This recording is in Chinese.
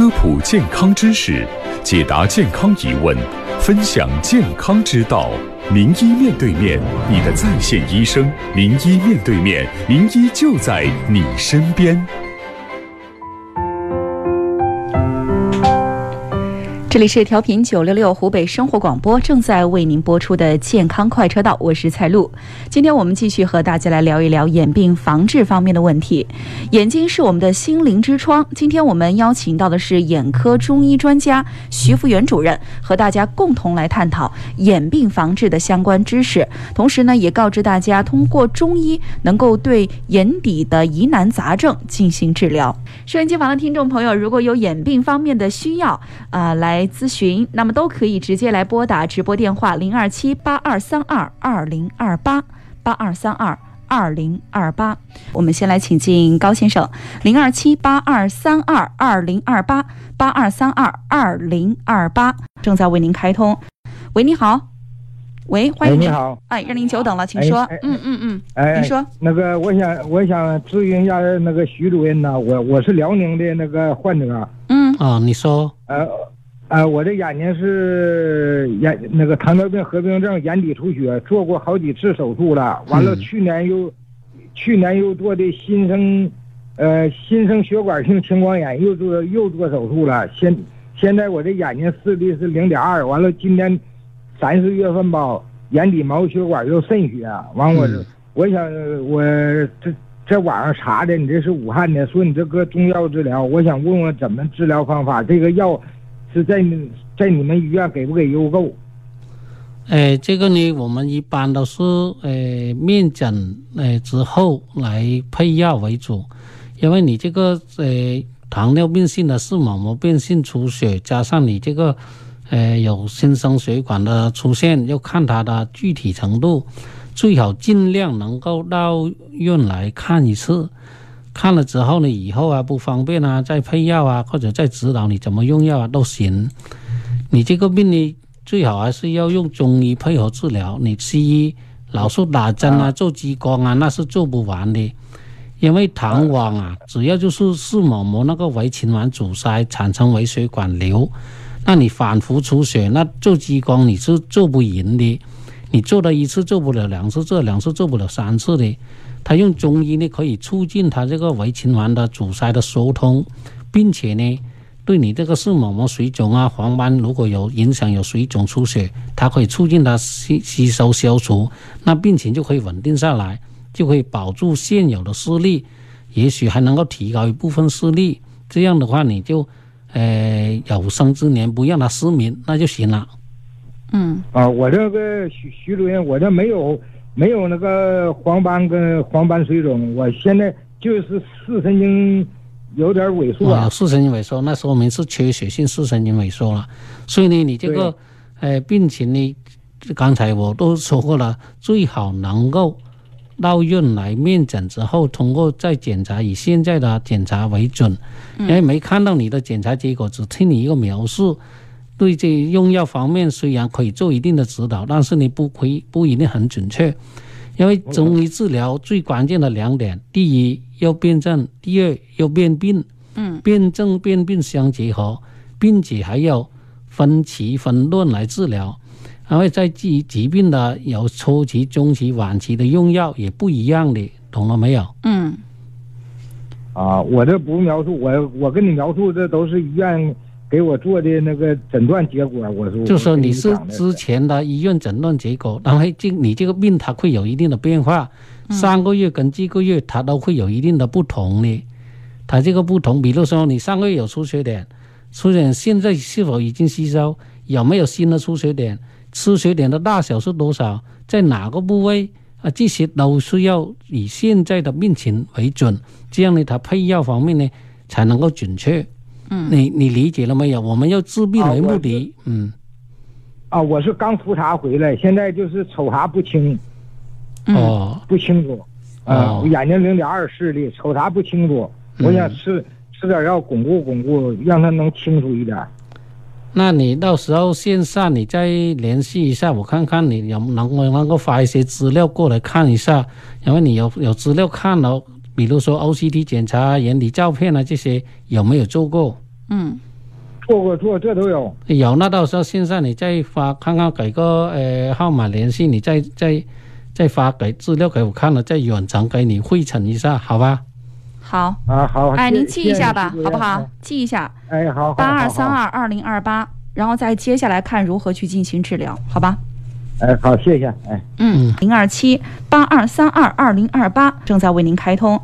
科普健康知识，解答健康疑问，分享健康之道。名医面对面，你的在线医生。名医面对面，名医就在你身边。这里是调频九六六湖北生活广播，正在为您播出的健康快车道，我是蔡璐。今天我们继续和大家来聊一聊眼病防治方面的问题。眼睛是我们的心灵之窗，今天我们邀请到的是眼科中医专家徐福元主任，和大家共同来探讨眼病防治的相关知识。同时呢，也告知大家，通过中医能够对眼底的疑难杂症进行治疗。收音机旁的听众朋友，如果有眼病方面的需要，啊，来咨询，那么都可以直接来拨打直播电话零二七八二三二二零二八八二三二二零二八。我们先来请进高先生，零二七八二三二二零二八八二三二二零二八，正在为您开通。喂，你好，喂，欢迎你好，哎，让您久等了，请说。嗯嗯嗯，哎，您说。那个，我想我想咨询一下那个徐主任呢，我我是辽宁的那个患者。嗯啊，你说。呃。呃，我这眼睛是眼那个糖尿病合并症，眼底出血，做过好几次手术了。完了，去年又，去年又做的新生，呃，新生血管性青光眼，又做又做手术了。现现在我这眼睛视力是零点二。完了，今年三四月份吧，眼底毛血管又渗血。完我，我想我这在网上查的，你这是武汉的，说你这搁中药治疗，我想问问怎么治疗方法，这个药。是在在你们医院给不给邮购？哎，这个呢，我们一般都是呃面诊呃之后来配药为主，因为你这个呃糖尿病性的视网膜变性出血，加上你这个呃有新生血管的出现，要看它的具体程度，最好尽量能够到院来看一次。看了之后呢，以后啊不方便啊，再配药啊，或者再指导你怎么用药啊都行。你这个病呢，最好还是要用中医配合治疗。你西医老是打针啊、做激光啊，那是做不完的。因为糖网啊，主要就是视网膜那个微循环阻塞，产生微血管瘤。那你反复出血，那做激光你是做不赢的。你做了一次做不了两次，做两次做不了三次的。他用中医呢，可以促进他这个微循环的阻塞的疏通，并且呢，对你这个视网膜水肿啊、黄斑如果有影响、有水肿出血，它可以促进它吸吸收消除，那病情就可以稳定下来，就可以保住现有的视力，也许还能够提高一部分视力。这样的话，你就呃有生之年不让他失明，那就行了。嗯啊，我这个徐徐主任，我这没有。没有那个黄斑跟黄斑水肿，我现在就是视神经有点萎缩啊。视神经萎缩，那说明是缺血性视神经萎缩了。所以呢，你这个呃病情呢，刚才我都说过了，最好能够到院来面诊之后，通过再检查，以现在的检查为准。因为没看到你的检查结果，只听你一个描述。对这用药方面虽然可以做一定的指导，但是你不可以不一定很准确，因为中医治疗最关键的两点：第一要辨证，第二要辨病。嗯，辨证辨病相结合，并且还要分期分段来治疗。因为在疾疾病的有初期、中期、晚期的用药也不一样的，懂了没有？嗯。啊，我这不描述，我我跟你描述，这都是医院。给我做的那个诊断结果，我说就说你是之前的医院诊断结果，然后这你这个病它会有一定的变化，三个月跟这个月它都会有一定的不同的。它这个不同，比如说你上个月有出血点，出血点现在是否已经吸收，有没有新的出血点，出血点的大小是多少，在哪个部位啊？这些都是要以现在的病情为准，这样呢，它配药方面呢才能够准确。嗯，你你理解了没有？我们要治病为目的，嗯，啊，我是刚复查回来，现在就是瞅啥不清，哦，不清楚，啊，眼睛零点二视力，瞅啥不清楚，我想吃吃点药巩固巩固，让他能清楚一点。那你到时候线上你再联系一下，我看看你有能不能够发一些资料过来看一下，因为你有有资料看了。比如说 OCT 检查、眼底照片啊，这些有没有做过？嗯，做过做这都有。有，那到时候线上你再发看看，给个呃号码联系，你再再再发给资料给我看了，再远程给你会诊一下，好吧？好，啊，好，哎，您记一下吧，好不好哎？记一下哎，好，八二三。二二零二八，然后再接下来看如何去进行治疗，好吧？哎，好，谢谢，哎。嗯，零二七八二三二二零二八正在为您开通。